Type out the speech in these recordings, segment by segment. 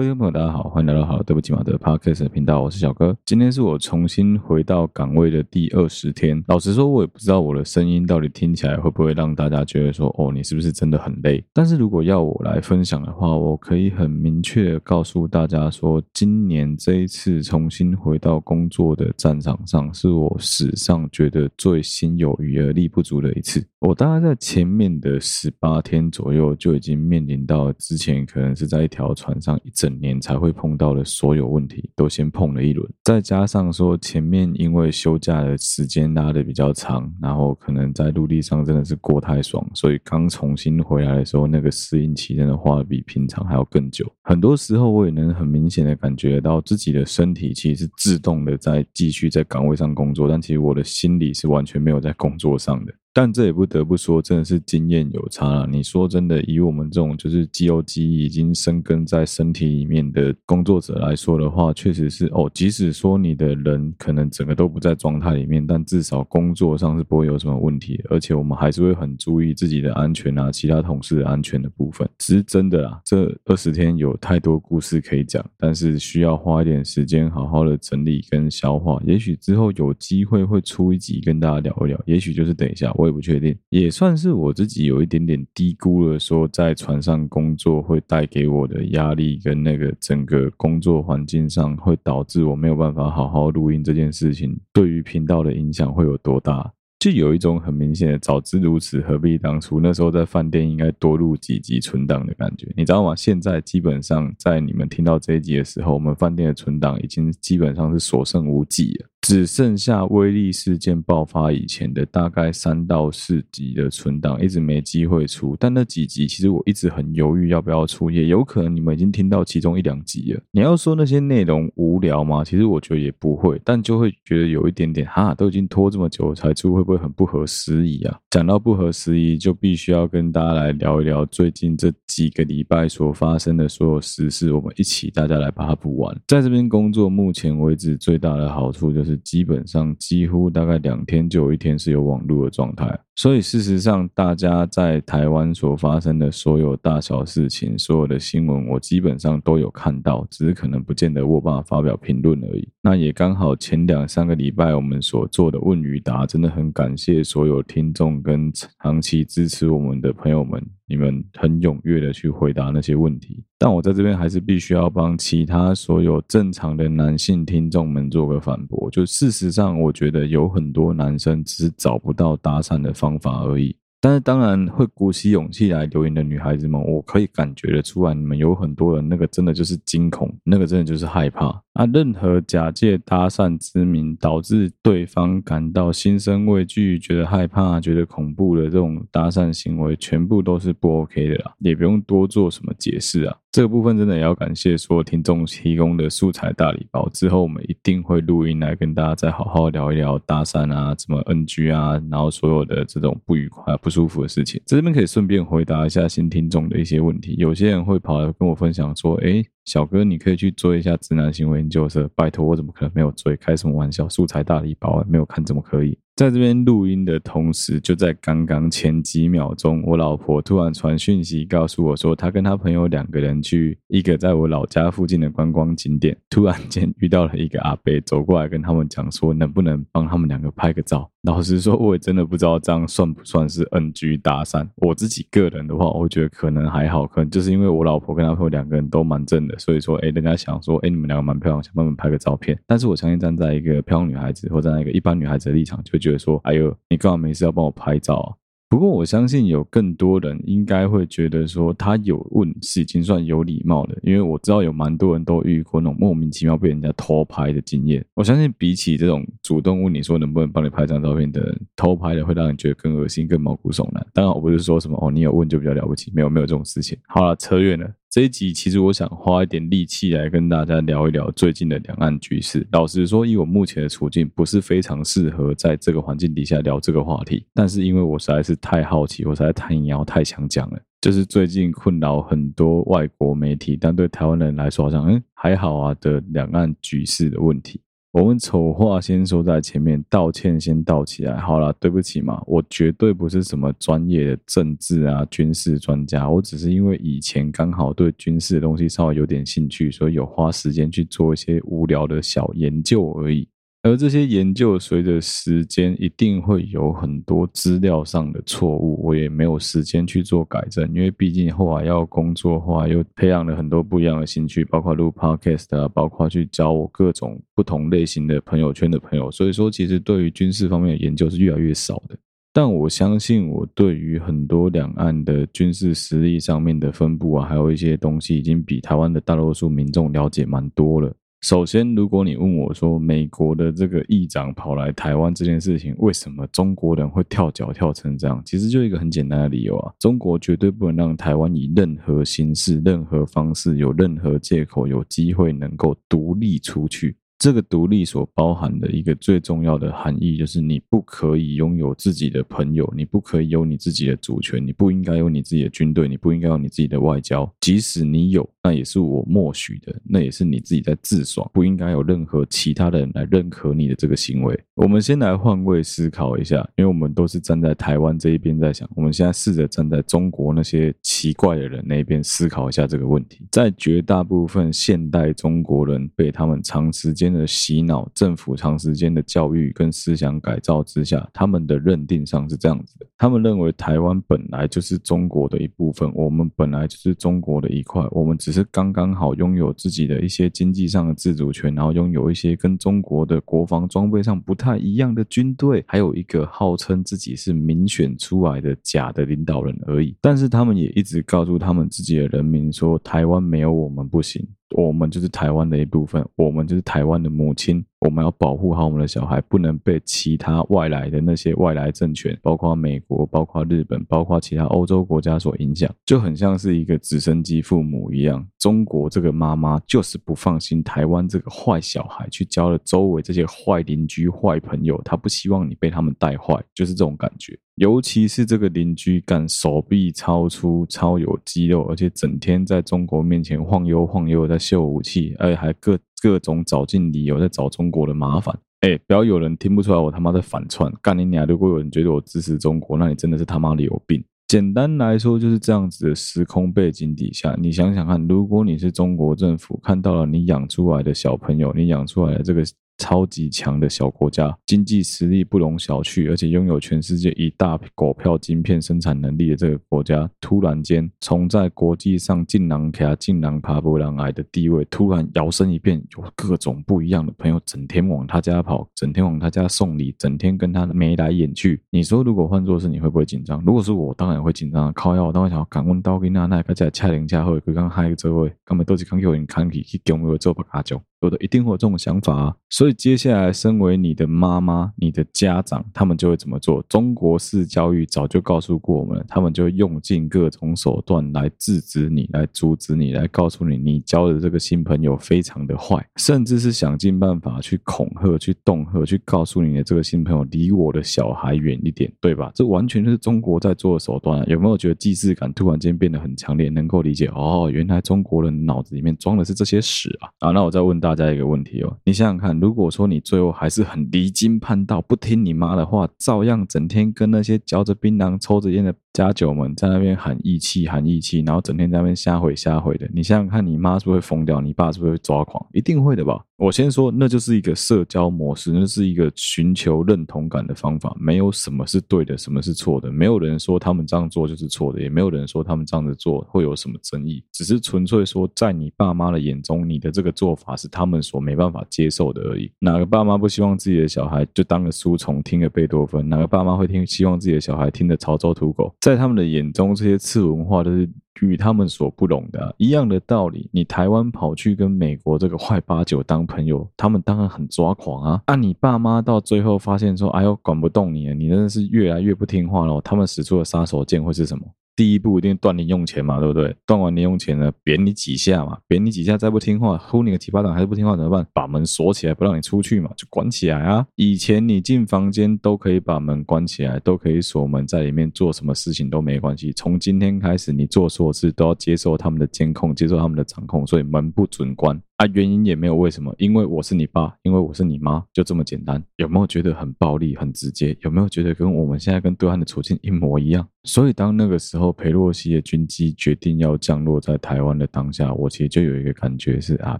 各位朋友，大家好，欢迎来到好，对不起马的 Podcast 频道，我是小哥。今天是我重新回到岗位的第二十天。老实说，我也不知道我的声音到底听起来会不会让大家觉得说，哦，你是不是真的很累？但是如果要我来分享的话，我可以很明确的告诉大家说，今年这一次重新回到工作的战场上，是我史上觉得最心有余而力不足的一次。我大概在前面的十八天左右就已经面临到之前可能是在一条船上一。整年才会碰到的所有问题，都先碰了一轮，再加上说前面因为休假的时间拉得比较长，然后可能在陆地上真的是过太爽，所以刚重新回来的时候，那个适应期真的花得比平常还要更久。很多时候我也能很明显的感觉到自己的身体其实是自动的在继续在岗位上工作，但其实我的心里是完全没有在工作上的。但这也不得不说，真的是经验有差了。你说真的，以我们这种就是肌肉记忆已经生根在身体里面的工作者来说的话，确实是哦。即使说你的人可能整个都不在状态里面，但至少工作上是不会有什么问题。而且我们还是会很注意自己的安全啊，其他同事的安全的部分。只是真的啊，这二十天有太多故事可以讲，但是需要花一点时间好好的整理跟消化。也许之后有机会会出一集跟大家聊一聊，也许就是等一下。我也不确定，也算是我自己有一点点低估了，说在船上工作会带给我的压力，跟那个整个工作环境上会导致我没有办法好好录音这件事情，对于频道的影响会有多大？就有一种很明显的早知如此，何必当初？那时候在饭店应该多录几集存档的感觉，你知道吗？现在基本上在你们听到这一集的时候，我们饭店的存档已经基本上是所剩无几了。只剩下威力事件爆发以前的大概三到四集的存档，一直没机会出。但那几集其实我一直很犹豫要不要出，也有可能你们已经听到其中一两集了。你要说那些内容无聊吗？其实我觉得也不会，但就会觉得有一点点哈，都已经拖这么久才出，会不会很不合时宜啊？讲到不合时宜，就必须要跟大家来聊一聊最近这几个礼拜所发生的所有时事，我们一起大家来把它补完。在这边工作，目前为止最大的好处就是。基本上几乎大概两天就有一天是有网络的状态，所以事实上大家在台湾所发生的所有大小事情、所有的新闻，我基本上都有看到，只是可能不见得我办法发表评论而已。那也刚好前两三个礼拜我们所做的问与答，真的很感谢所有听众跟长期支持我们的朋友们。你们很踊跃的去回答那些问题，但我在这边还是必须要帮其他所有正常的男性听众们做个反驳。就事实上，我觉得有很多男生只是找不到搭讪的方方法而已。但是当然会鼓起勇气来留言的女孩子们，我可以感觉得出来，你们有很多人那个真的就是惊恐，那个真的就是害怕。啊，任何假借搭讪之名导致对方感到心生畏惧、觉得害怕、觉得恐怖的这种搭讪行为，全部都是不 OK 的啦，也不用多做什么解释啊。这个部分真的也要感谢所有听众提供的素材大礼包，之后我们一定会录音来跟大家再好好聊一聊搭讪啊，怎么 NG 啊，然后所有的这种不愉快、不舒服的事情。这边可以顺便回答一下新听众的一些问题，有些人会跑来跟我分享说，诶小哥，你可以去追一下直男行为研究社。拜托，我怎么可能没有追？开什么玩笑？素材大礼包没有看，怎么可以？在这边录音的同时，就在刚刚前几秒钟，我老婆突然传讯息告诉我说，她跟她朋友两个人去一个在我老家附近的观光景点，突然间遇到了一个阿伯走过来跟他们讲说，能不能帮他们两个拍个照？老实说，我也真的不知道这样算不算是 NG 搭讪。我自己个人的话，我觉得可能还好，可能就是因为我老婆跟她朋友两个人都蛮正的，所以说，哎，人家想说，哎，你们两个蛮漂亮，想帮你们拍个照片。但是我相信站在一个漂亮女孩子或站在一个一般女孩子的立场，就会觉得说，哎呦，你干嘛没事要帮我拍照啊？不过我相信有更多人应该会觉得说他有问是已经算有礼貌的，因为我知道有蛮多人都遇过那种莫名其妙被人家偷拍的经验。我相信比起这种主动问你说能不能帮你拍张照片的人，偷拍的会让人觉得更恶心、更毛骨悚然。当然我不是说什么哦，你有问就比较了不起，没有没有这种事情。好了，扯远了。这一集其实我想花一点力气来跟大家聊一聊最近的两岸局势。老实说，以我目前的处境，不是非常适合在这个环境底下聊这个话题。但是因为我实在是太好奇，我实在太要太想讲了。就是最近困扰很多外国媒体，但对台湾人来说好像嗯还好啊的两岸局势的问题。我们丑话先说在前面，道歉先道起来。好了，对不起嘛，我绝对不是什么专业的政治啊、军事专家，我只是因为以前刚好对军事的东西稍微有点兴趣，所以有花时间去做一些无聊的小研究而已。而这些研究随着时间一定会有很多资料上的错误，我也没有时间去做改正，因为毕竟后来要工作的话，又培养了很多不一样的兴趣，包括录 podcast 啊，包括去交我各种不同类型的朋友圈的朋友，所以说其实对于军事方面的研究是越来越少的。但我相信我对于很多两岸的军事实力上面的分布啊，还有一些东西，已经比台湾的大多数民众了解蛮多了。首先，如果你问我说，美国的这个议长跑来台湾这件事情，为什么中国人会跳脚跳成这样？其实就一个很简单的理由啊，中国绝对不能让台湾以任何形式、任何方式、有任何借口、有机会能够独立出去。这个独立所包含的一个最重要的含义，就是你不可以拥有自己的朋友，你不可以有你自己的主权，你不应该有你自己的军队，你不应该有你自己的外交。即使你有，那也是我默许的，那也是你自己在自爽，不应该有任何其他的人来认可你的这个行为。我们先来换位思考一下，因为我们都是站在台湾这一边在想，我们现在试着站在中国那些奇怪的人那一边思考一下这个问题。在绝大部分现代中国人被他们长时间的洗脑，政府长时间的教育跟思想改造之下，他们的认定上是这样子的：他们认为台湾本来就是中国的一部分，我们本来就是中国的一块，我们只是刚刚好拥有自己的一些经济上的自主权，然后拥有一些跟中国的国防装备上不太一样的军队，还有一个号称自己是民选出来的假的领导人而已。但是他们也一直告诉他们自己的人民说，台湾没有我们不行。我们就是台湾的一部分，我们就是台湾的母亲，我们要保护好我们的小孩，不能被其他外来的那些外来政权，包括美国、包括日本、包括其他欧洲国家所影响，就很像是一个直升机父母一样。中国这个妈妈就是不放心台湾这个坏小孩，去交了周围这些坏邻居、坏朋友，她不希望你被他们带坏，就是这种感觉。尤其是这个邻居，敢手臂超粗、超有肌肉，而且整天在中国面前晃悠晃悠，在秀武器，而且还各各种找尽理由在找中国的麻烦。哎，不要有人听不出来我他妈在反串，干你娘！如果有人觉得我支持中国，那你真的是他妈的有病。简单来说就是这样子的时空背景底下，你想想看，如果你是中国政府，看到了你养出来的小朋友，你养出来的这个。超级强的小国家，经济实力不容小觑，而且拥有全世界一大股票晶片生产能力的这个国家，突然间从在国际上近囊卡近囊爬不上来的地位，突然摇身一变，有各种不一样的朋友，整天往他家跑，整天往他家送礼，整天跟他眉来眼去。你说，如果换作是你会不会紧张？如果是我，当然会紧张。靠腰，我当然想要赶问到跟那那个在恰零恰后，刚刚嗨个这位，根本都是刚有人看起去给我做不卡酒。有的一定会有这种想法啊，所以接下来身为你的妈妈、你的家长，他们就会怎么做？中国式教育早就告诉过我们，他们就会用尽各种手段来制止你、来阻止你、来告诉你，你交的这个新朋友非常的坏，甚至是想尽办法去恐吓、去恫吓、去告诉你的这个新朋友离我的小孩远一点，对吧？这完全就是中国在做的手段啊。有没有觉得既视感突然间变得很强烈？能够理解哦，原来中国人脑子里面装的是这些屎啊！啊，那我再问大。大家一个问题哦，你想想看，如果说你最后还是很离经叛道，不听你妈的话，照样整天跟那些嚼着槟榔、抽着烟的家酒们在那边喊义气、喊义气，然后整天在那边瞎毁瞎毁的，你想想看，你妈是不是会疯掉？你爸是不是会抓狂？一定会的吧？我先说，那就是一个社交模式，那是一个寻求认同感的方法。没有什么是对的，什么是错的。没有人说他们这样做就是错的，也没有人说他们这样子做会有什么争议。只是纯粹说，在你爸妈的眼中，你的这个做法是他们所没办法接受的而已。哪个爸妈不希望自己的小孩就当个书虫，听个贝多芬？哪个爸妈会听希望自己的小孩听的潮州土狗？在他们的眼中，这些次文化都是。与他们所不容的、一样的道理，你台湾跑去跟美国这个坏八九当朋友，他们当然很抓狂啊！啊，你爸妈到最后发现说，哎呦，管不动你了，你真的是越来越不听话了。他们使出的杀手锏会是什么？第一步一定断零用钱嘛，对不对？断完零用钱呢，扁你几下嘛，扁你几下再不听话，呼你个七八掌还是不听话怎么办？把门锁起来，不让你出去嘛，就关起来啊！以前你进房间都可以把门关起来，都可以锁门，在里面做什么事情都没关系。从今天开始，你做所有事都要接受他们的监控，接受他们的掌控，所以门不准关。啊，原因也没有为什么，因为我是你爸，因为我是你妈，就这么简单。有没有觉得很暴力、很直接？有没有觉得跟我们现在跟对岸的处境一模一样？所以当那个时候裴洛西的军机决定要降落在台湾的当下，我其实就有一个感觉是啊，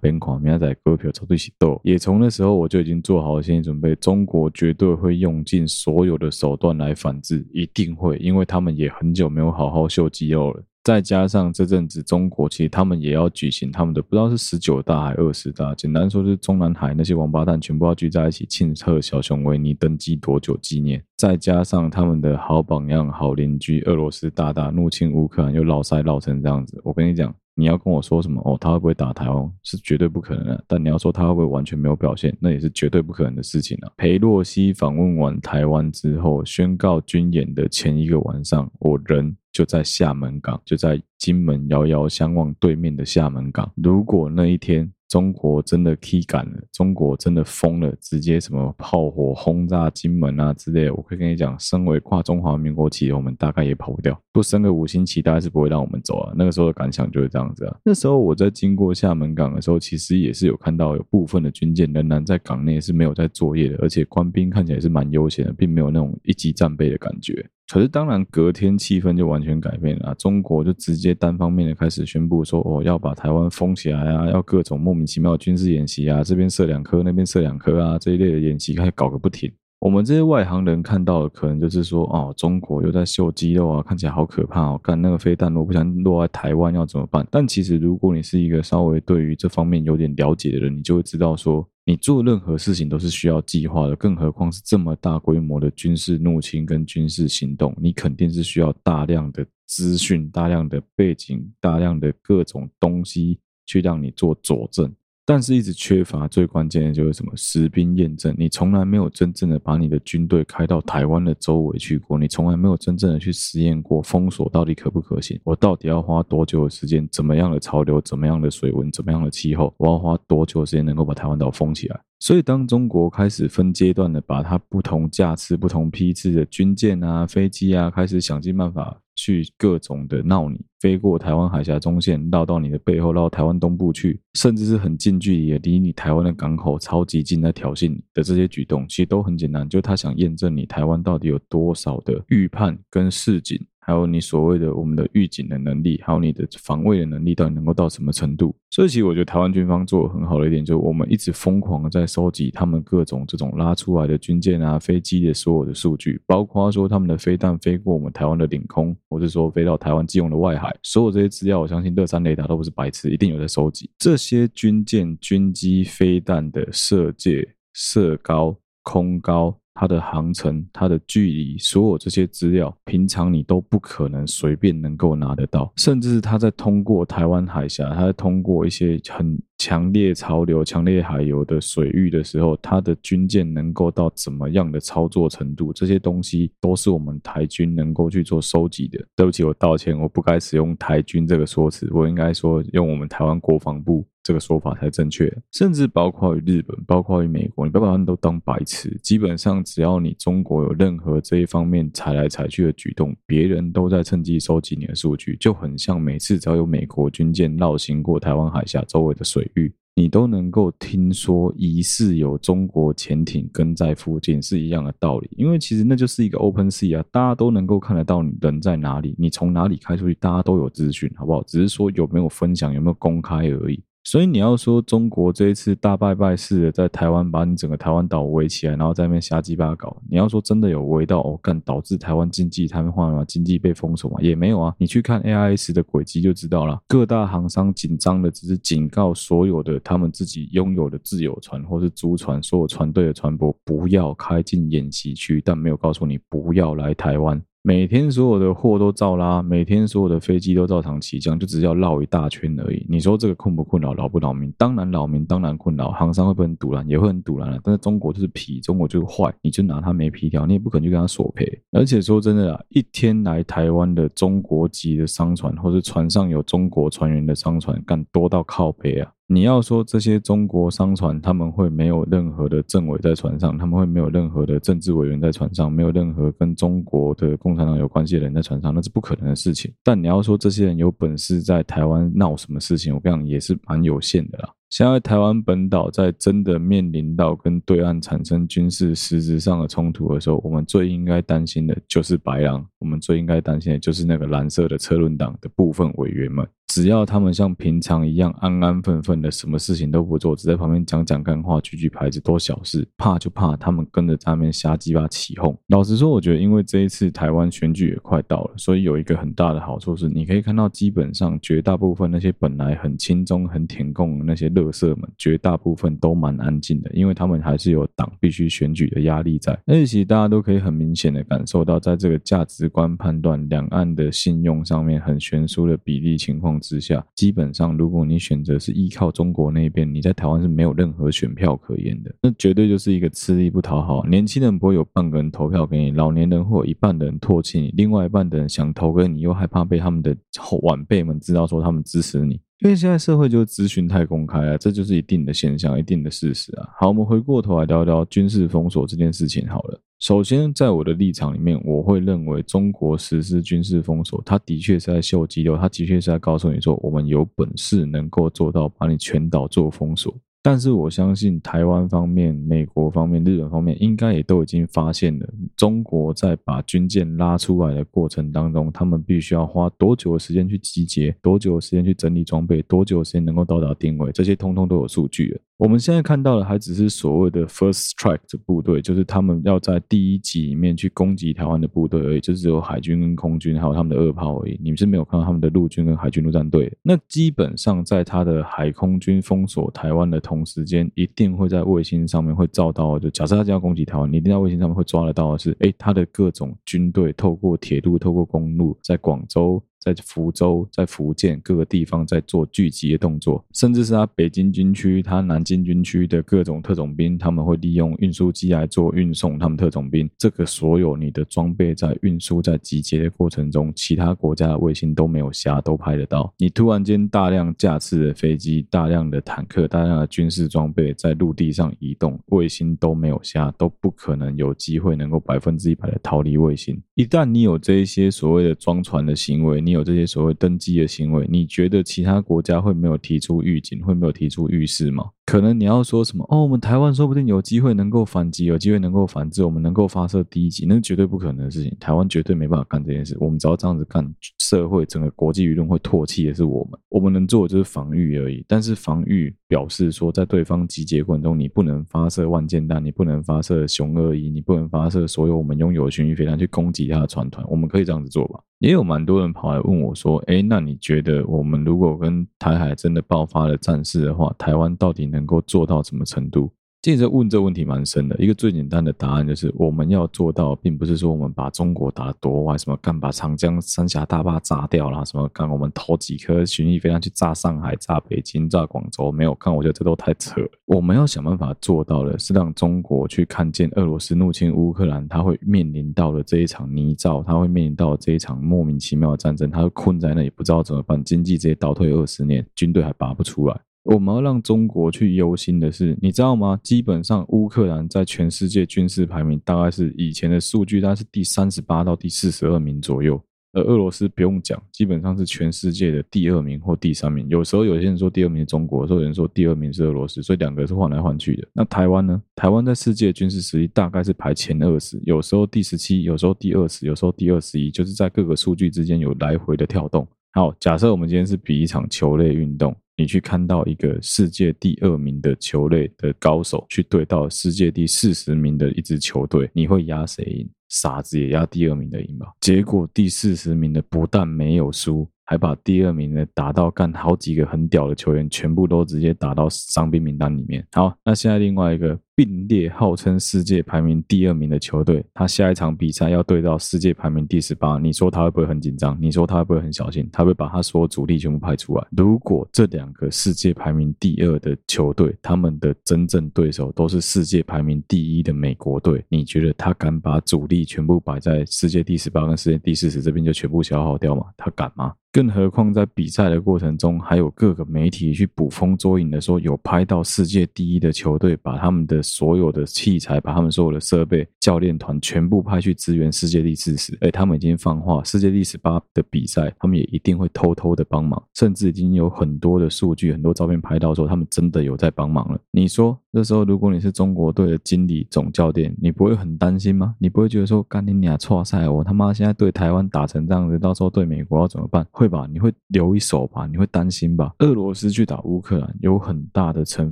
边狂明仔割票抽对起斗。也从那时候我就已经做好了心理准备，中国绝对会用尽所有的手段来反制，一定会，因为他们也很久没有好好秀肌肉了。再加上这阵子中国其实他们也要举行他们的不知道是十九大还二十大，简单说就是中南海那些王八蛋全部要聚在一起庆贺小熊维尼登基多久纪念。再加上他们的好榜样、好邻居俄罗斯大大怒侵乌克兰又老塞老成这样子，我跟你讲，你要跟我说什么哦，他会不会打台湾是绝对不可能的。但你要说他会不会完全没有表现，那也是绝对不可能的事情啊。裴洛西访问完台湾之后，宣告军演的前一个晚上，我人。就在厦门港，就在金门遥遥相望对面的厦门港。如果那一天中国真的踢赶了，中国真的疯了，直接什么炮火轰炸金门啊之类，我可以跟你讲，身为跨中华民国企业，我们大概也跑不掉。不升个五星旗，大概是不会让我们走啊。那个时候的感想就是这样子啊。那时候我在经过厦门港的时候，其实也是有看到有部分的军舰仍然在港内是没有在作业的，而且官兵看起来是蛮悠闲的，并没有那种一级战备的感觉。可是当然，隔天气氛就完全改变了。中国就直接单方面的开始宣布说，哦，要把台湾封起来啊，要各种莫名其妙的军事演习啊，这边射两颗，那边射两颗啊，这一类的演习开始搞个不停。我们这些外行人看到的，可能就是说，哦，中国又在秀肌肉啊，看起来好可怕哦。干那个飞弹，我不想落在台湾要怎么办？但其实，如果你是一个稍微对于这方面有点了解的人，你就会知道说。你做任何事情都是需要计划的，更何况是这么大规模的军事入侵跟军事行动，你肯定是需要大量的资讯、大量的背景、大量的各种东西去让你做佐证。但是，一直缺乏最关键的就是什么实兵验证。你从来没有真正的把你的军队开到台湾的周围去过，你从来没有真正的去实验过封锁到底可不可行。我到底要花多久的时间？怎么样的潮流？怎么样的水温？怎么样的气候？我要花多久时间能够把台湾岛封起来？所以，当中国开始分阶段的把它不同架次、不同批次的军舰啊、飞机啊，开始想尽办法。去各种的闹你，飞过台湾海峡中线，绕到你的背后，绕台湾东部去，甚至是很近距离的离你台湾的港口超级近，在挑衅你的这些举动，其实都很简单，就他想验证你台湾到底有多少的预判跟示警。还有你所谓的我们的预警的能力，还有你的防卫的能力，到底能够到什么程度？所以，其实我觉得台湾军方做的很好的一点，就是我们一直疯狂的在收集他们各种这种拉出来的军舰啊、飞机的所有的数据，包括说他们的飞弹飞过我们台湾的领空，或者说飞到台湾基隆的外海，所有这些资料，我相信乐山雷达都不是白痴，一定有在收集这些军舰、军机、飞弹的射界、射高、空高。它的航程、它的距离，所有这些资料，平常你都不可能随便能够拿得到。甚至是它在通过台湾海峡，它在通过一些很强烈潮流、强烈海流的水域的时候，它的军舰能够到怎么样的操作程度，这些东西都是我们台军能够去做收集的。对不起，我道歉，我不该使用台军这个说辞，我应该说用我们台湾国防部。这个说法才正确，甚至包括日本，包括美国，你不要把他们都当白痴。基本上，只要你中国有任何这一方面踩来踩去的举动，别人都在趁机收集你的数据，就很像每次只要有美国军舰绕行过台湾海峡周围的水你都能够听说疑似有中国潜艇跟在附近，是一样的道理。因为其实那就是一个 open sea 啊，大家都能够看得到你人在哪里，你从哪里开出去，大家都有资讯，好不好？只是说有没有分享，有没有公开而已。所以你要说中国这一次大败拜式的在台湾把你整个台湾岛围起来，然后在那边瞎鸡巴搞，你要说真的有围到哦，干导致台湾经济瘫痪吗？经济被封锁吗？也没有啊。你去看 AIS 的轨迹就知道了。各大航商紧张的只是警告所有的他们自己拥有的自有船或是租船，所有船队的船舶不要开进演习区，但没有告诉你不要来台湾。每天所有的货都照拉，每天所有的飞机都照常起降，就只是要绕一大圈而已。你说这个困不困扰，扰不扰民？当然扰民，当然困扰。航商会不会很赌烂？也会很堵拦了。但是中国就是皮，中国就是坏，你就拿它没皮条，你也不可能去跟他索赔。而且说真的啊，一天来台湾的中国籍的商船，或是船上有中国船员的商船，干多到靠北啊！你要说这些中国商船，他们会没有任何的政委在船上，他们会没有任何的政治委员在船上，没有任何跟中国的共产党有关系的人在船上，那是不可能的事情。但你要说这些人有本事在台湾闹什么事情，我跟你讲也是蛮有限的啦。现在台湾本岛在真的面临到跟对岸产生军事实质上的冲突的时候，我们最应该担心的就是白狼，我们最应该担心的就是那个蓝色的车轮党的部分委员们。只要他们像平常一样安安分分的，什么事情都不做，只在旁边讲讲干话、举举牌子，多小事。怕就怕他们跟着他们瞎鸡巴起哄。老实说，我觉得因为这一次台湾选举也快到了，所以有一个很大的好处是，你可以看到基本上绝大部分那些本来很轻中、很舔共的那些乐色们，绝大部分都蛮安静的，因为他们还是有党必须选举的压力在。而且其实大家都可以很明显的感受到，在这个价值观判断、两岸的信用上面很悬殊的比例情况之下，基本上，如果你选择是依靠中国那边，你在台湾是没有任何选票可言的。那绝对就是一个吃力不讨好。年轻人不会有半个人投票给你，老年人会有一半的人唾弃你，另外一半的人想投给你，又害怕被他们的后晚辈们知道说他们支持你。因为现在社会就是资讯太公开了，这就是一定的现象，一定的事实啊。好，我们回过头来聊聊军事封锁这件事情好了。首先，在我的立场里面，我会认为中国实施军事封锁，它的确是在秀肌肉，它的确是在告诉你说，我们有本事能够做到把你全岛做封锁。但是我相信台湾方面、美国方面、日本方面应该也都已经发现了，中国在把军舰拉出来的过程当中，他们必须要花多久的时间去集结，多久的时间去整理装备，多久的时间能够到达定位，这些通通都有数据了。我们现在看到的还只是所谓的 first strike 的部队，就是他们要在第一级里面去攻击台湾的部队而已，就是只有海军跟空军还有他们的二炮而已。你们是没有看到他们的陆军跟海军陆战队。那基本上在他的海空军封锁台湾的同时间，一定会在卫星上面会照到，就假设他要攻击台湾，你一定在卫星上面会抓得到的是，诶，他的各种军队透过铁路、透过公路，在广州。在福州、在福建各个地方在做聚集的动作，甚至是他北京军区、他南京军区的各种特种兵，他们会利用运输机来做运送。他们特种兵，这个所有你的装备在运输、在集结的过程中，其他国家的卫星都没有瞎，都拍得到。你突然间大量架次的飞机、大量的坦克、大量的军事装备在陆地上移动，卫星都没有瞎，都不可能有机会能够百分之一百的逃离卫星。一旦你有这一些所谓的装船的行为，你你有这些所谓登机的行为，你觉得其他国家会没有提出预警，会没有提出预示吗？可能你要说什么哦，我们台湾说不定有机会能够反击，有机会能够反制，我们能够发射第一击，那是绝对不可能的事情。台湾绝对没办法干这件事。我们只要这样子干，社会整个国际舆论会唾弃的是我们。我们能做的就是防御而已。但是防御表示说，在对方集结过程中，你不能发射万箭弹，你不能发射雄二一，你不能发射所有我们拥有的巡弋飞弹去攻击他的船团。我们可以这样子做吧？也有蛮多人跑来问我说：“哎，那你觉得我们如果跟台海真的爆发了战事的话，台湾到底能能够做到什么程度？”记者问这问题蛮深的，一个最简单的答案就是，我们要做到，并不是说我们把中国打得多坏，什么干把长江三峡大坝炸掉啦，什么干我们投几颗巡弋飞弹去炸上海、炸北京、炸广州，没有看，我觉得这都太扯了。我们要想办法做到的是让中国去看见俄罗斯入侵乌克兰，他会面临到了这一场泥沼，他会面临到这一场莫名其妙的战争，他会困在那里不知道怎么办，经济直接倒退二十年，军队还拔不出来。我们要让中国去忧心的是，你知道吗？基本上乌克兰在全世界军事排名大概是以前的数据，大概是第三十八到第四十二名左右。而俄罗斯不用讲，基本上是全世界的第二名或第三名。有时候有些人说第二名是中国，有时候有人说第二名是俄罗斯，所以两个是换来换去的。那台湾呢？台湾在世界军事实力大概是排前二十，有时候第十七，有时候第二十，有时候第二十一，就是在各个数据之间有来回的跳动。好，假设我们今天是比一场球类运动。你去看到一个世界第二名的球类的高手去对到世界第四十名的一支球队，你会压谁赢？傻子也压第二名的赢吧？结果第四十名的不但没有输。还把第二名的打到干好几个很屌的球员，全部都直接打到伤兵名单里面。好，那现在另外一个并列号称世界排名第二名的球队，他下一场比赛要对到世界排名第十八，你说他会不会很紧张？你说他会不会很小心？他会把他所有主力全部派出来。如果这两个世界排名第二的球队，他们的真正对手都是世界排名第一的美国队，你觉得他敢把主力全部摆在世界第十八跟世界第四十这边就全部消耗掉嘛？他敢吗？更何况在比赛的过程中，还有各个媒体去捕风捉影的说，有拍到世界第一的球队把他们的所有的器材、把他们所有的设备、教练团全部派去支援世界第四十。哎，他们已经放话，世界第十八的比赛，他们也一定会偷偷的帮忙，甚至已经有很多的数据、很多照片拍到说他们真的有在帮忙了。你说，这时候如果你是中国队的经理、总教练，你不会很担心吗？你不会觉得说，干你俩错赛，我他妈现在对台湾打成这样子，到时候对美国要怎么办？会吧？你会留一手吧？你会担心吧？俄罗斯去打乌克兰，有很大的成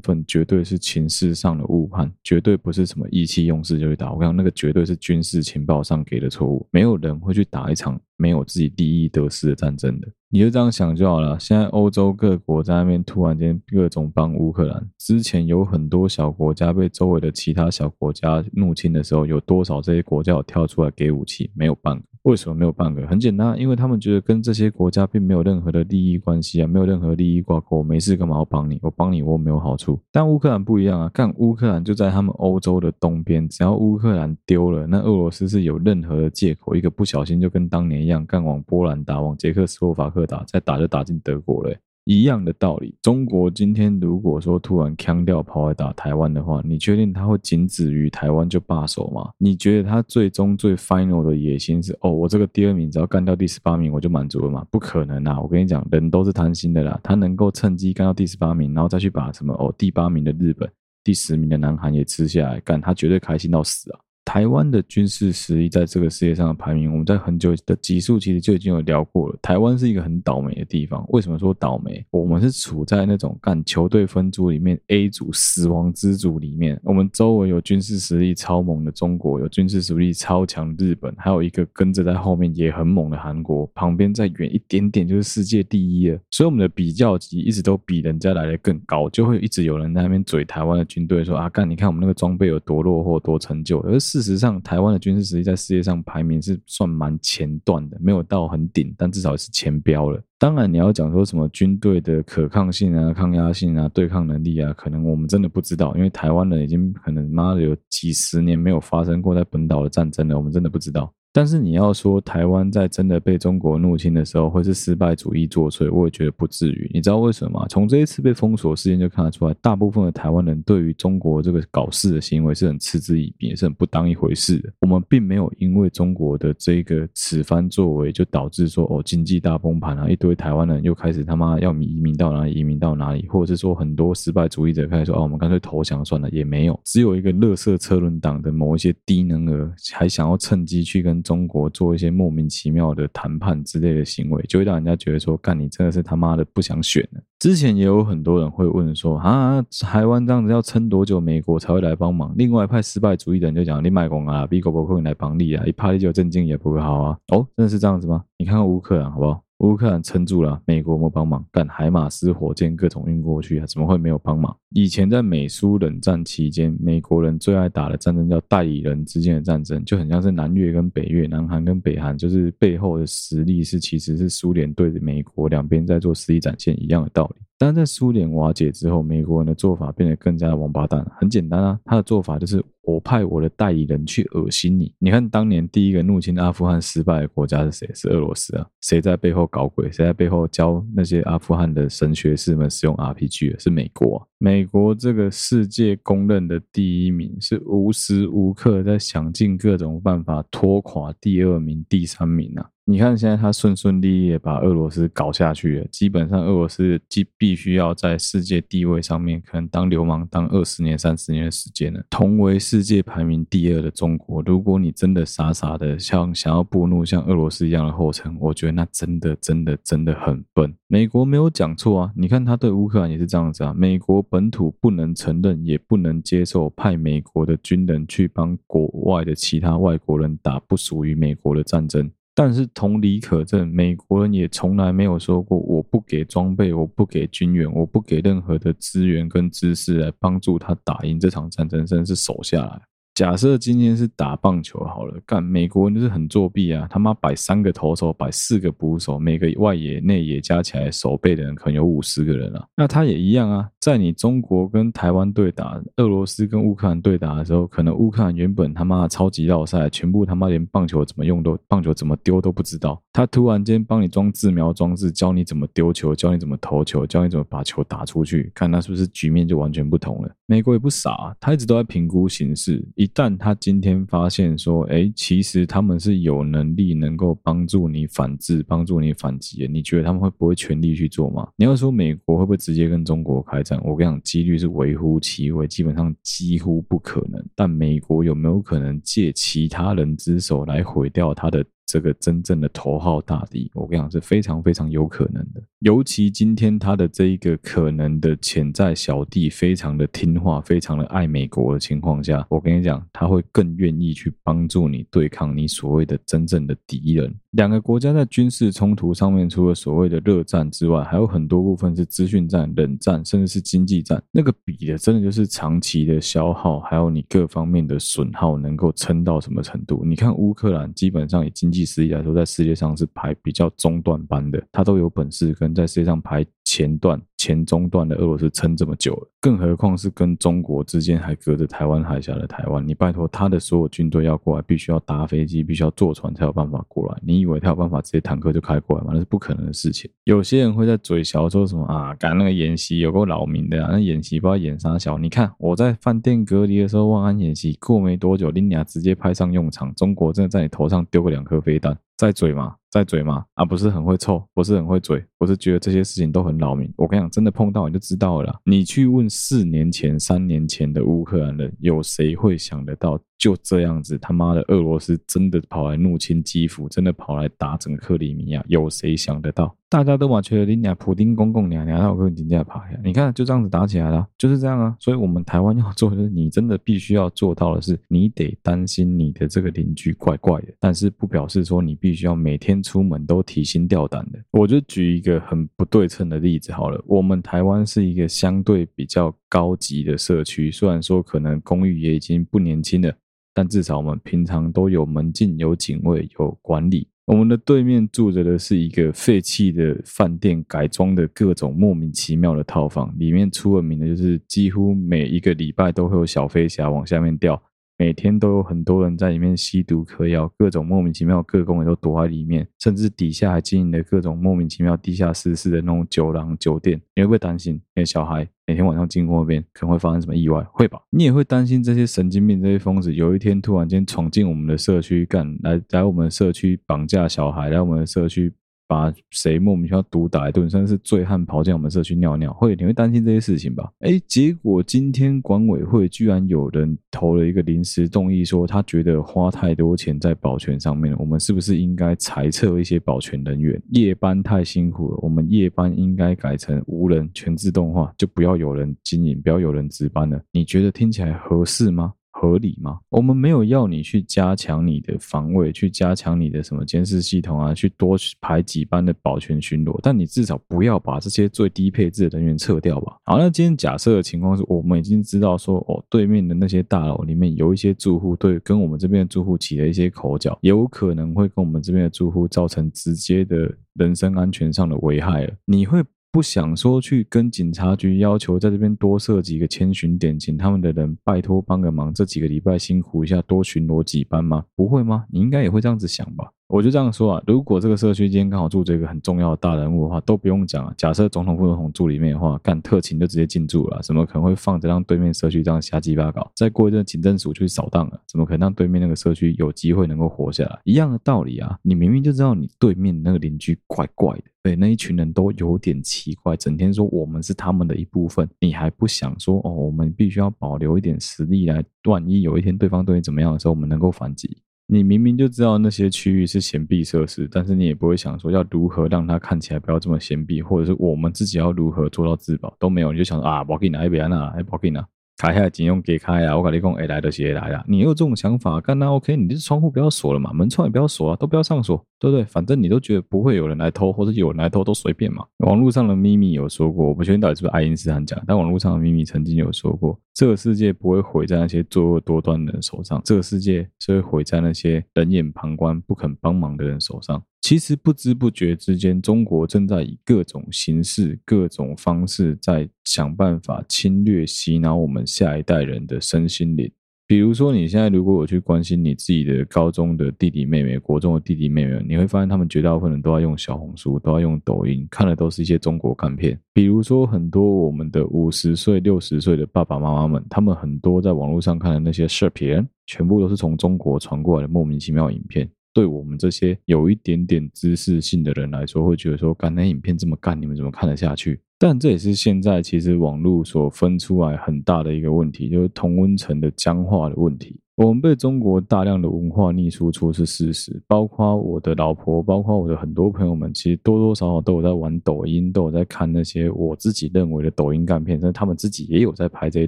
分绝对是情势上的误判，绝对不是什么意气用事就去打。我讲那个绝对是军事情报上给的错误，没有人会去打一场没有自己利益得失的战争的。你就这样想就好了。现在欧洲各国在那边突然间各种帮乌克兰，之前有很多小国家被周围的其他小国家入侵的时候，有多少这些国家有跳出来给武器？没有半个。为什么没有半个？很简单，因为他们觉得跟这些国家并没有任何的利益关系啊，没有任何利益挂钩。没事干嘛要帮你？我帮你我没有好处。但乌克兰不一样啊，干乌克兰就在他们欧洲的东边，只要乌克兰丢了，那俄罗斯是有任何的借口，一个不小心就跟当年一样，干往波兰打，往捷克斯洛伐克打，再打就打进德国了。一样的道理，中国今天如果说突然强调跑来打台湾的话，你确定他会仅止于台湾就罢手吗？你觉得他最终最 final 的野心是哦，我这个第二名只要干掉第十八名我就满足了吗？不可能啊！我跟你讲，人都是贪心的啦，他能够趁机干到第十八名，然后再去把什么哦第八名的日本、第十名的南韩也吃下来干，他绝对开心到死啊！台湾的军事实力在这个世界上的排名，我们在很久的集数其实就已经有聊过了。台湾是一个很倒霉的地方，为什么说倒霉？我们是处在那种干球队分组里面 A 组死亡之组里面，我们周围有军事实力超猛的中国，有军事实力超强日本，还有一个跟着在后面也很猛的韩国，旁边再远一点点就是世界第一了。所以我们的比较级一直都比人家来的更高，就会一直有人在那边嘴台湾的军队说啊干，你看我们那个装备有多落后，多陈旧，而是。事实上，台湾的军事实力在世界上排名是算蛮前段的，没有到很顶，但至少是前标了。当然，你要讲说什么军队的可抗性啊、抗压性啊、对抗能力啊，可能我们真的不知道，因为台湾人已经可能妈的有几十年没有发生过在本岛的战争了，我们真的不知道。但是你要说台湾在真的被中国入侵的时候会是失败主义作祟，我也觉得不至于。你知道为什么吗？从这一次被封锁事件就看得出来，大部分的台湾人对于中国这个搞事的行为是很嗤之以鼻，也是很不当一回事的。我们并没有因为中国的这个此番作为，就导致说哦经济大崩盘啊，一堆台湾人又开始他妈要移民到哪里移民到哪里，或者是说很多失败主义者开始说哦我们干脆投降算了，也没有，只有一个垃圾车轮党的某一些低能儿还想要趁机去跟。中国做一些莫名其妙的谈判之类的行为，就会让人家觉得说，干你真的是他妈的不想选了。之前也有很多人会问说，啊，台湾这样子要撑多久，美国才会来帮忙？另外一派失败主义的人就讲，你卖拱啊，逼狗不可能来帮你啊，一派你就震惊也不会好啊。哦，真的是这样子吗？你看看乌克兰好不好？乌克兰撑住了，美国有没帮忙？但海马斯火箭各种运过去啊，怎么会没有帮忙？以前在美苏冷战期间，美国人最爱打的战争叫代理人之间的战争，就很像是南越跟北越、南韩跟北韩，就是背后的实力是其实是苏联对美国两边在做实力展现一样的道理。但在苏联瓦解之后，美国人的做法变得更加的王八蛋。很简单啊，他的做法就是我派我的代理人去恶心你。你看，当年第一个入侵阿富汗失败的国家是谁？是俄罗斯啊。谁在背后搞鬼？谁在背后教那些阿富汗的神学士们使用 RPG？是美国。美国这个世界公认的第一名，是无时无刻在想尽各种办法拖垮第二名、第三名啊。你看，现在他顺顺利利把俄罗斯搞下去了，基本上俄罗斯既必须要在世界地位上面，可能当流氓当二十年、三十年的时间了。同为世界排名第二的中国，如果你真的傻傻的像想要步入像俄罗斯一样的后尘，我觉得那真的、真的、真的很笨。美国没有讲错啊，你看他对乌克兰也是这样子啊。美国本土不能承认，也不能接受派美国的军人去帮国外的其他外国人打不属于美国的战争。但是同理可证，美国人也从来没有说过我不给装备，我不给军援，我不给任何的资源跟知识来帮助他打赢这场战争，甚至是守下来。假设今天是打棒球好了，干美国人就是很作弊啊！他妈摆三个投手，摆四个捕手，每个外野内野加起来守备的人可能有五十个人啊。那他也一样啊，在你中国跟台湾对打，俄罗斯跟乌克兰对打的时候，可能乌克兰原本他妈的超级绕赛，全部他妈连棒球怎么用都棒球怎么丢都不知道，他突然间帮你装自瞄装置，教你怎么丢球，教你怎么投球，教你怎么把球打出去，看他是不是局面就完全不同了。美国也不傻，他一直都在评估形势，一旦他今天发现说，哎，其实他们是有能力能够帮助你反制，帮助你反击，你觉得他们会不会全力去做吗？你要说美国会不会直接跟中国开战？我跟你讲，几率是微乎其微，基本上几乎不可能。但美国有没有可能借其他人之手来毁掉他的？这个真正的头号大敌，我跟你讲是非常非常有可能的。尤其今天他的这一个可能的潜在小弟，非常的听话，非常的爱美国的情况下，我跟你讲，他会更愿意去帮助你对抗你所谓的真正的敌人。两个国家在军事冲突上面，除了所谓的热战之外，还有很多部分是资讯战、冷战，甚至是经济战。那个比的，真的就是长期的消耗，还有你各方面的损耗能够撑到什么程度？你看乌克兰，基本上以经济实力来说，在世界上是排比较中段班的，他都有本事跟在世界上排前段。前中段的俄罗斯撑这么久了，更何况是跟中国之间还隔着台湾海峡的台湾，你拜托他的所有军队要过来，必须要搭飞机，必须要坐船才有办法过来。你以为他有办法直接坦克就开过来吗？那是不可能的事情。有些人会在嘴小说什么啊，赶那个演习有够扰民的啊，那演习不知道演啥小。你看我在饭店隔离的时候，万安演习过没多久，林雅直接派上用场，中国真的在你头上丢个两颗飞弹。在嘴吗？在嘴吗？啊，不是很会臭，不是很会嘴，我是觉得这些事情都很扰民。我跟你讲，真的碰到你就知道了。你去问四年前、三年前的乌克兰人，有谁会想得到？就这样子，他妈的，俄罗斯真的跑来入侵基辅，真的跑来打整个克里米亚，有谁想得到？大家都把觉得你俩普丁公公娘娘，他有跟人家爬呀？你看就这样子打起来了，就是这样啊。所以，我们台湾要做的是，你真的必须要做到的是，你得担心你的这个邻居怪怪的，但是不表示说你必须要每天出门都提心吊胆的。我就举一个很不对称的例子好了，我们台湾是一个相对比较高级的社区，虽然说可能公寓也已经不年轻了。但至少我们平常都有门禁、有警卫、有管理。我们的对面住着的是一个废弃的饭店，改装的各种莫名其妙的套房，里面出了名的就是几乎每一个礼拜都会有小飞侠往下面掉。每天都有很多人在里面吸毒嗑药，各种莫名其妙，各工也都躲在里面，甚至底下还经营了各种莫名其妙地下室式的那种酒廊、酒店。你会不会担心？你的小孩每天晚上经过那边，可能会发生什么意外？会吧？你也会担心这些神经病、这些疯子，有一天突然间闯进我们的社区，干来来我们社区绑架小孩，来我们的社区。把谁莫名其妙毒打一顿，甚至是醉汉跑进我们社区尿尿，会你会担心这些事情吧？哎，结果今天管委会居然有人投了一个临时动议，说他觉得花太多钱在保全上面了，我们是不是应该裁撤一些保全人员？夜班太辛苦了，我们夜班应该改成无人全自动化，就不要有人经营，不要有人值班了。你觉得听起来合适吗？合理吗？我们没有要你去加强你的防卫，去加强你的什么监视系统啊，去多排几班的保全巡逻，但你至少不要把这些最低配置的人员撤掉吧。好，那今天假设的情况是我们已经知道说，哦，对面的那些大楼里面有一些住户对跟我们这边的住户起了一些口角，有可能会跟我们这边的住户造成直接的人身安全上的危害了。你会？不想说去跟警察局要求在这边多设几个千寻点，请他们的人拜托帮个忙，这几个礼拜辛苦一下，多巡逻几班吗？不会吗？你应该也会这样子想吧？我就这样说啊，如果这个社区今天刚好住着一个很重要的大人物的话，都不用讲。假设总统、副总统住里面的话，干特勤就直接进驻了，怎么可能会放着让对面社区这样瞎鸡巴搞？再过一阵警政署去扫荡了，怎么可能让对面那个社区有机会能够活下来？一样的道理啊，你明明就知道你对面那个邻居怪怪的，对，那一群人都有点奇怪，整天说我们是他们的一部分，你还不想说哦，我们必须要保留一点实力来，万一有一天对方对你怎么样的时候，我们能够反击。你明明就知道那些区域是闲闭设施，但是你也不会想说要如何让它看起来不要这么闲闭，或者是我们自己要如何做到自保都没有，你就想说啊，我给你拿一边啊，哎，我给你拿，开下警用给开啊，我跟你讲，哎，来的谁来啊？你有这种想法，干那 OK，你这窗户不要锁了嘛，门窗也不要锁啊，都不要上锁，对不对？反正你都觉得不会有人来偷，或者有人来偷都随便嘛。网络上的秘密有说过，我不确定到底是不是爱因斯坦讲，但网络上的秘密曾经有说过，这个世界不会毁在那些作恶多端的人手上，这个世界是会毁在那些冷眼旁观、不肯帮忙的人手上。其实不知不觉之间，中国正在以各种形式、各种方式在想办法侵略、洗脑我们下一代人的身心灵。比如说，你现在如果我去关心你自己的高中的弟弟妹妹、国中的弟弟妹妹，你会发现他们绝大部分人都在用小红书，都在用抖音，看的都是一些中国干片。比如说，很多我们的五十岁、六十岁的爸爸妈妈们，他们很多在网络上看的那些视频，全部都是从中国传过来的莫名其妙影片。对我们这些有一点点知识性的人来说，会觉得说，干那影片这么干，你们怎么看得下去？但这也是现在其实网络所分出来很大的一个问题，就是同温层的僵化的问题。我们被中国大量的文化逆输出是事实，包括我的老婆，包括我的很多朋友们，其实多多少少都有在玩抖音，都有在看那些我自己认为的抖音干片，但他们自己也有在拍这些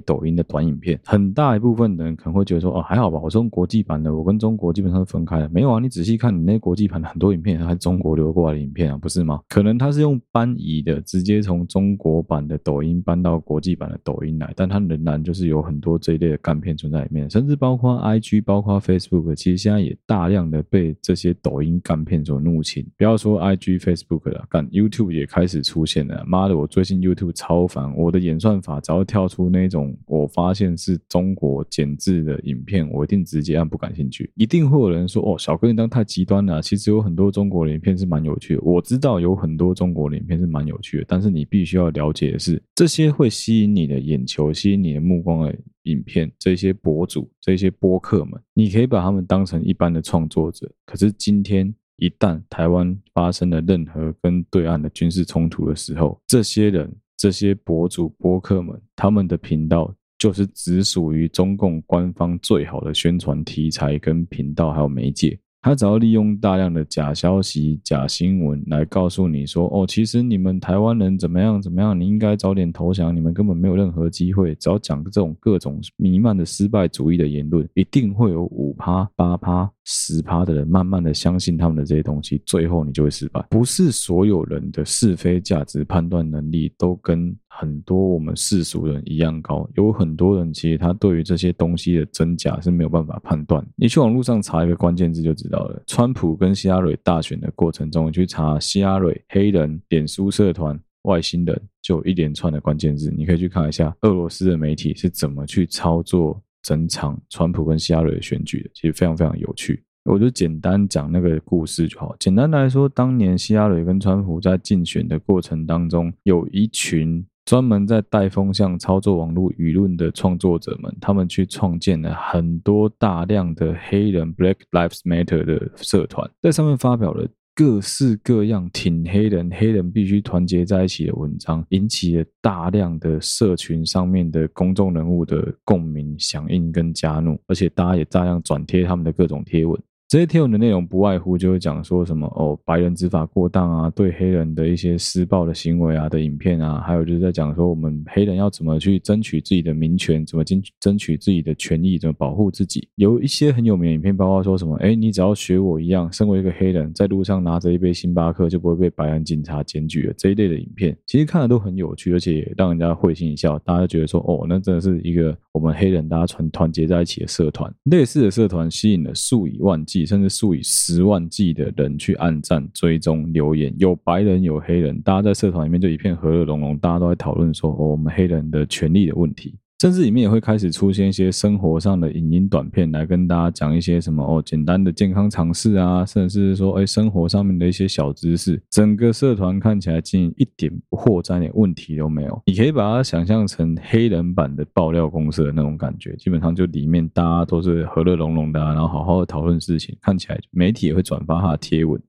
抖音的短影片。很大一部分人可能会觉得说，哦，还好吧，我是用国际版的，我跟中国基本上是分开的。没有啊，你仔细看你那国际版的很多影片，还是中国流过来的影片啊，不是吗？可能他是用搬移的，直接从中国版的抖音搬到国际版的抖音来，但他仍然就是有很多这一类的干片存在里面，甚至包括 IG，包括。Facebook 其实现在也大量的被这些抖音干片所入侵，不要说 IG、Facebook 了，干 YouTube 也开始出现了。妈的，我最近 YouTube 超烦，我的演算法只要跳出那种我发现是中国剪制的影片，我一定直接按不感兴趣。一定会有人说，哦，小哥你当太极端了。其实有很多中国影片是蛮有趣的，我知道有很多中国影片是蛮有趣的，但是你必须要了解的是，这些会吸引你的眼球、吸引你的目光的影片，这些博主、这些播客们，你可以把他们当成一般的创作者。可是今天一旦台湾发生了任何跟对岸的军事冲突的时候，这些人、这些博主、播客们，他们的频道就是只属于中共官方最好的宣传题材跟频道，还有媒介。他只要利用大量的假消息、假新闻来告诉你说：“哦，其实你们台湾人怎么样怎么样，你应该早点投降，你们根本没有任何机会。”只要讲这种各种弥漫的失败主义的言论，一定会有五趴、八趴、十趴的人慢慢的相信他们的这些东西，最后你就会失败。不是所有人的是非价值判断能力都跟。很多我们世俗人一样高，有很多人其实他对于这些东西的真假是没有办法判断。你去网络上查一个关键字就知道了。川普跟希拉蕊大选的过程中，你去查希拉蕊、黑人、脸书社团、外星人，就一连串的关键字。你可以去看一下俄罗斯的媒体是怎么去操作整场川普跟希拉蕊的选举的，其实非常非常有趣。我就简单讲那个故事就好。简单来说，当年希拉蕊跟川普在竞选的过程当中，有一群。专门在带风向、操作网络舆论的创作者们，他们去创建了很多大量的黑人 （Black Lives Matter） 的社团，在上面发表了各式各样挺黑人、黑人必须团结在一起的文章，引起了大量的社群上面的公众人物的共鸣、响应跟加入，而且大家也大量转贴他们的各种贴文。这些贴文的内容不外乎就会讲说什么哦，白人执法过当啊，对黑人的一些施暴的行为啊的影片啊，还有就是在讲说我们黑人要怎么去争取自己的民权，怎么争争取自己的权益，怎么保护自己。有一些很有名的影片，包括说什么，哎，你只要学我一样，身为一个黑人，在路上拿着一杯星巴克就不会被白人警察检举了。这一类的影片，其实看的都很有趣，而且也让人家会心一笑。大家觉得说，哦，那真的是一个我们黑人大家团团结在一起的社团。类似的社团吸引了数以万计。甚至数以十万计的人去暗战、追踪、留言，有白人有黑人，大家在社团里面就一片和乐融融，大家都在讨论说，哦，我们黑人的权利的问题。甚至里面也会开始出现一些生活上的影音短片，来跟大家讲一些什么哦，简单的健康常识啊，甚至是说，哎，生活上面的一些小知识。整个社团看起来竟一点破绽、一点问题都没有。你可以把它想象成黑人版的爆料公社的那种感觉，基本上就里面大家都是和乐融融的，然后好好的讨论事情，看起来媒体也会转发他的贴文。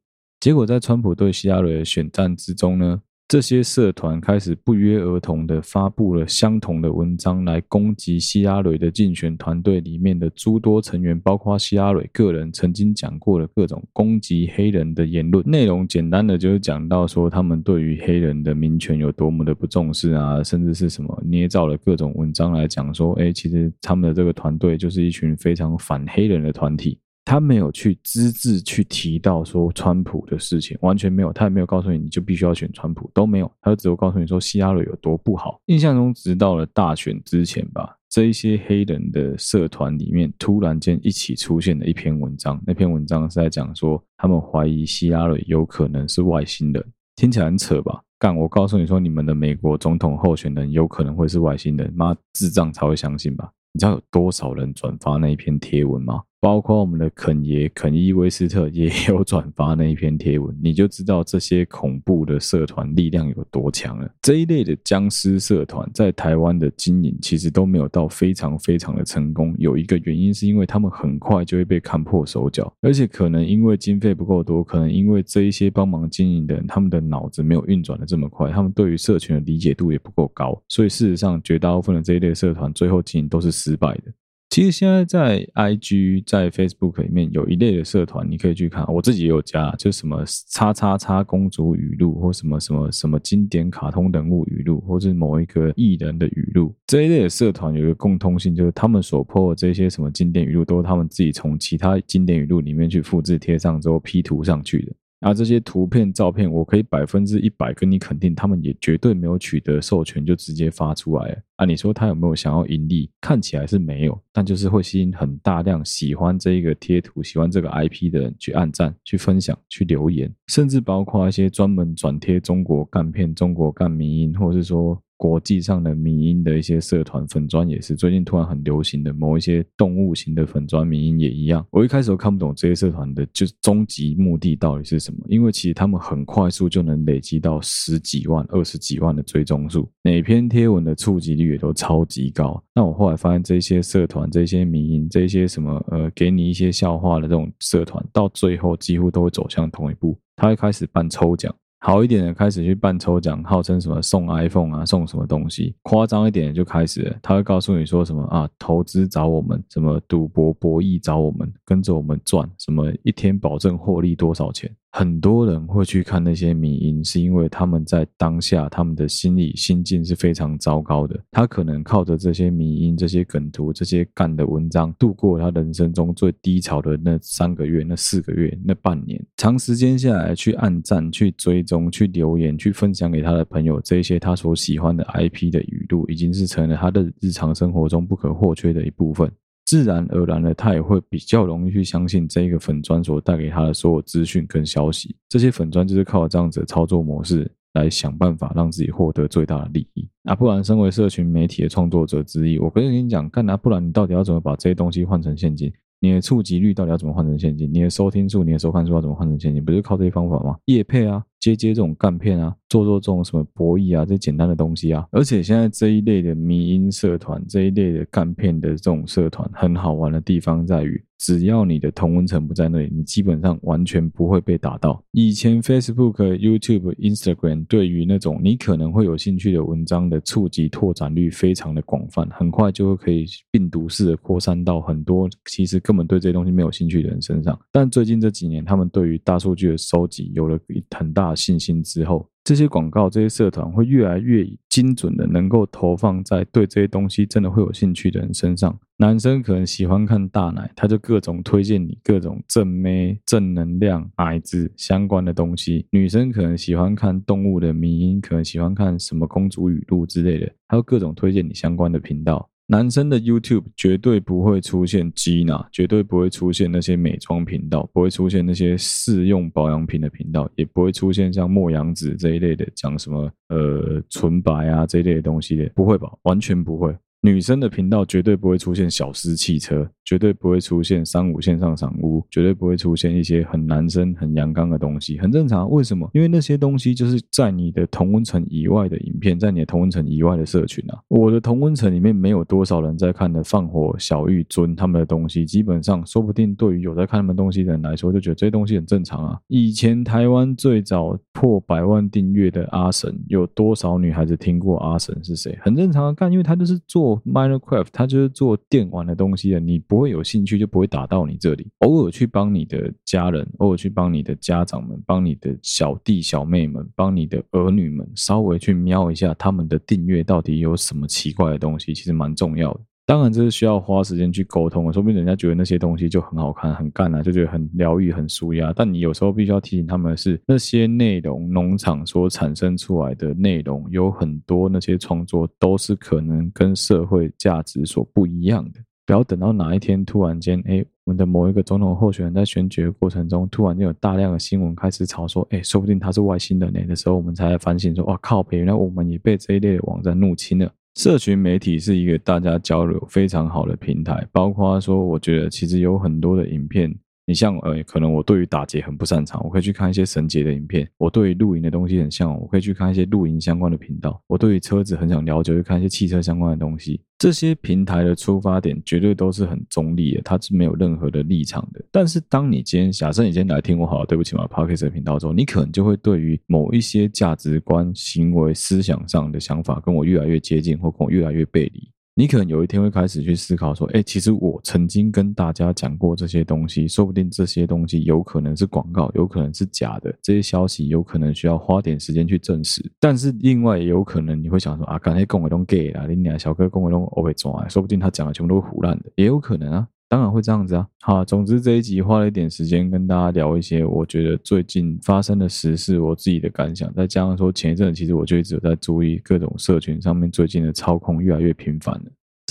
结果在川普对希拉蕊的选战之中呢，这些社团开始不约而同地发布了相同的文章，来攻击希拉蕊的竞选团队里面的诸多成员，包括希拉蕊个人曾经讲过的各种攻击黑人的言论。内容简单的就是讲到说，他们对于黑人的民权有多么的不重视啊，甚至是什么捏造了各种文章来讲说，哎，其实他们的这个团队就是一群非常反黑人的团体。他没有去只字去提到说川普的事情，完全没有，他也没有告诉你你就必须要选川普，都没有，他就只有告诉你说希拉里有多不好。印象中，直到了大选之前吧，这一些黑人的社团里面突然间一起出现了一篇文章，那篇文章是在讲说他们怀疑希拉里有可能是外星人，听起来很扯吧？干，我告诉你说，你们的美国总统候选人有可能会是外星人，妈智障才会相信吧？你知道有多少人转发那一篇贴文吗？包括我们的肯爷肯伊威斯特也有转发那一篇贴文，你就知道这些恐怖的社团力量有多强了。这一类的僵尸社团在台湾的经营其实都没有到非常非常的成功，有一个原因是因为他们很快就会被看破手脚，而且可能因为经费不够多，可能因为这一些帮忙经营的人他们的脑子没有运转的这么快，他们对于社群的理解度也不够高，所以事实上绝大部分的这一类社团最后经营都是失败的。其实现在在 IG、在 Facebook 里面有一类的社团，你可以去看。我自己也有加，就什么叉叉叉公主语录，或什么什么什么经典卡通人物语录，或是某一个艺人的语录。这一类的社团有一个共通性，就是他们所破的这些什么经典语录，都是他们自己从其他经典语录里面去复制贴上之后 P 图上去的。啊，这些图片、照片，我可以百分之一百跟你肯定，他们也绝对没有取得授权就直接发出来。啊，你说他有没有想要盈利？看起来是没有，但就是会吸引很大量喜欢这一个贴图、喜欢这个 IP 的人去按赞、去分享、去留言，甚至包括一些专门转贴中国干片、中国干民音，或者是说。国际上的迷音的一些社团粉专也是最近突然很流行的，某一些动物型的粉专迷音也一样。我一开始都看不懂这些社团的就是终极目的到底是什么，因为其实他们很快速就能累积到十几万、二十几万的追踪数，每篇贴文的触及率也都超级高。那我后来发现，这些社团、这些迷音、这些什么呃，给你一些笑话的这种社团，到最后几乎都会走向同一步，他会开始办抽奖。好一点的开始去办抽奖，号称什么送 iPhone 啊，送什么东西；夸张一点的就开始，他会告诉你说什么啊，投资找我们，什么赌博博弈找我们，跟着我们赚，什么一天保证获利多少钱。很多人会去看那些迷因，是因为他们在当下他们的心理心境是非常糟糕的。他可能靠着这些迷因、这些梗图、这些干的文章，度过他人生中最低潮的那三个月、那四个月、那半年。长时间下来，去按赞、去追踪、去留言、去分享给他的朋友，这些他所喜欢的 IP 的语录，已经是成了他的日常生活中不可或缺的一部分。自然而然的，他也会比较容易去相信这一个粉砖所带给他的所有资讯跟消息。这些粉砖就是靠这样子的操作模式来想办法让自己获得最大的利益。啊，不然身为社群媒体的创作者之一，我跟你讲，干啊，不然你到底要怎么把这些东西换成现金？你的触及率到底要怎么换成现金？你的收听数、你的收看数要怎么换成现金？不是靠这些方法吗？业配啊。接接这种干片啊，做做这种什么博弈啊，这简单的东西啊。而且现在这一类的迷音社团，这一类的干片的这种社团，很好玩的地方在于，只要你的同温层不在那里，你基本上完全不会被打到。以前 Facebook、YouTube、Instagram 对于那种你可能会有兴趣的文章的触及拓展率非常的广泛，很快就会可以病毒式的扩散到很多其实根本对这些东西没有兴趣的人身上。但最近这几年，他们对于大数据的收集有了很大。信心之后，这些广告、这些社团会越来越精准的，能够投放在对这些东西真的会有兴趣的人身上。男生可能喜欢看大奶，他就各种推荐你各种正妹、正能量、矮子相关的东西；女生可能喜欢看动物的迷因，可能喜欢看什么公主语录之类的，还有各种推荐你相关的频道。男生的 YouTube 绝对不会出现 Gina，绝对不会出现那些美妆频道，不会出现那些试用保养品的频道，也不会出现像莫阳子这一类的讲什么呃纯白啊这一类的东西的，不会吧？完全不会。女生的频道绝对不会出现小狮汽车，绝对不会出现三五线上赏屋，绝对不会出现一些很男生、很阳刚的东西，很正常。为什么？因为那些东西就是在你的同温层以外的影片，在你的同温层以外的社群啊。我的同温层里面没有多少人在看的放火小玉尊他们的东西，基本上说不定对于有在看他们东西的人来说，就觉得这些东西很正常啊。以前台湾最早破百万订阅的阿神，有多少女孩子听过阿神是谁？很正常啊，干，因为他就是做。Minecraft，他就是做电玩的东西的，你不会有兴趣，就不会打到你这里。偶尔去帮你的家人，偶尔去帮你的家长们，帮你的小弟小妹们，帮你的儿女们，稍微去瞄一下他们的订阅到底有什么奇怪的东西，其实蛮重要的。当然这是需要花时间去沟通的，说不定人家觉得那些东西就很好看、很干啊，就觉得很疗愈、很舒压。但你有时候必须要提醒他们的是，那些内容农场所产生出来的内容有很多，那些创作都是可能跟社会价值所不一样的。不要等到哪一天突然间，哎，我们的某一个总统候选人在选举的过程中，突然间有大量的新闻开始炒说，哎，说不定他是外星人呢的时候，我们才反省说，哇靠，原来我们也被这一类的网站入侵了。社群媒体是一个大家交流非常好的平台，包括说，我觉得其实有很多的影片。你像呃，可能我对于打劫很不擅长，我可以去看一些神劫的影片；我对于露营的东西很向往，我可以去看一些露营相关的频道；我对于车子很想了解，去看一些汽车相关的东西。这些平台的出发点绝对都是很中立的，它是没有任何的立场的。但是，当你今天假设你今天来听我好了，对不起嘛，Podcast 频道之后，你可能就会对于某一些价值观、行为、思想上的想法跟我越来越接近，或跟我越来越背离。你可能有一天会开始去思考说，哎，其实我曾经跟大家讲过这些东西，说不定这些东西有可能是广告，有可能是假的，这些消息有可能需要花点时间去证实。但是另外也有可能你会想说，啊，刚才跟我都 gay 啊，你俩小哥讲的都我被抓，说不定他讲的全部都是胡乱的，也有可能啊。当然会这样子啊！好，总之这一集花了一点时间跟大家聊一些我觉得最近发生的时事，我自己的感想，再加上说前一阵其实我就一直有在注意各种社群上面最近的操控越来越频繁了。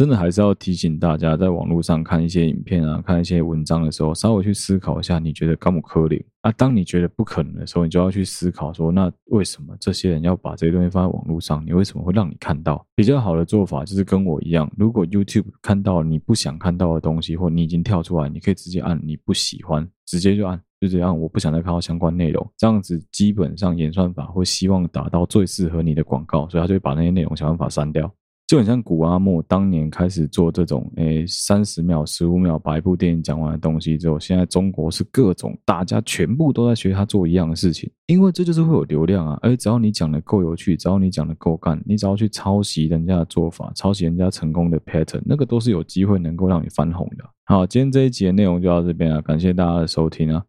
真的还是要提醒大家，在网络上看一些影片啊，看一些文章的时候，稍微去思考一下，你觉得高不可能啊？当你觉得不可能的时候，你就要去思考说，那为什么这些人要把这些东西放在网络上？你为什么会让你看到？比较好的做法就是跟我一样，如果 YouTube 看到你不想看到的东西，或你已经跳出来，你可以直接按你不喜欢，直接就按，就这样，我不想再看到相关内容。这样子基本上演算法会希望达到最适合你的广告，所以他就会把那些内容想办法删掉。就很像古阿莫当年开始做这种，诶，三十秒、十五秒把一部电影讲完的东西之后，现在中国是各种大家全部都在学他做一样的事情，因为这就是会有流量啊。而只要你讲的够有趣，只要你讲的够干，你只要去抄袭人家的做法，抄袭人家成功的 pattern，那个都是有机会能够让你翻红的。好，今天这一集的内容就到这边啊，感谢大家的收听啊。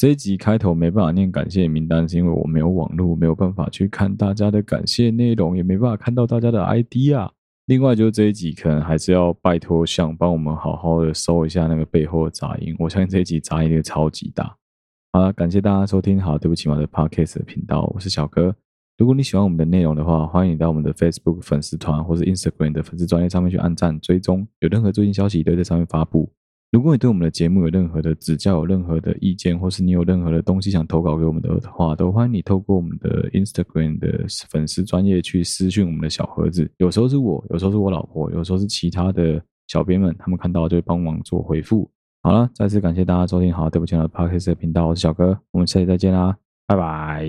这一集开头没办法念感谢名单，是因为我没有网络，没有办法去看大家的感谢内容，也没办法看到大家的 ID 啊。另外，就是这一集可能还是要拜托像帮我们好好的搜一下那个背后的杂音，我相信这一集杂音也超级大。好了，感谢大家收听，好，对不起嘛的 Podcast 频道，我是小哥。如果你喜欢我们的内容的话，欢迎到我们的 Facebook 粉丝团或是 Instagram 的粉丝专页上面去按赞追踪，有任何最新消息都在上面发布。如果你对我们的节目有任何的指教，有任何的意见，或是你有任何的东西想投稿给我们的话，都欢迎你透过我们的 Instagram 的粉丝专业去私讯我们的小盒子。有时候是我，有时候是我老婆，有时候是其他的小编们，他们看到就会帮忙做回复。好了，再次感谢大家收听，好，对不起，我的 Podcast 频道，我是小哥，我们下期再见啦，拜拜。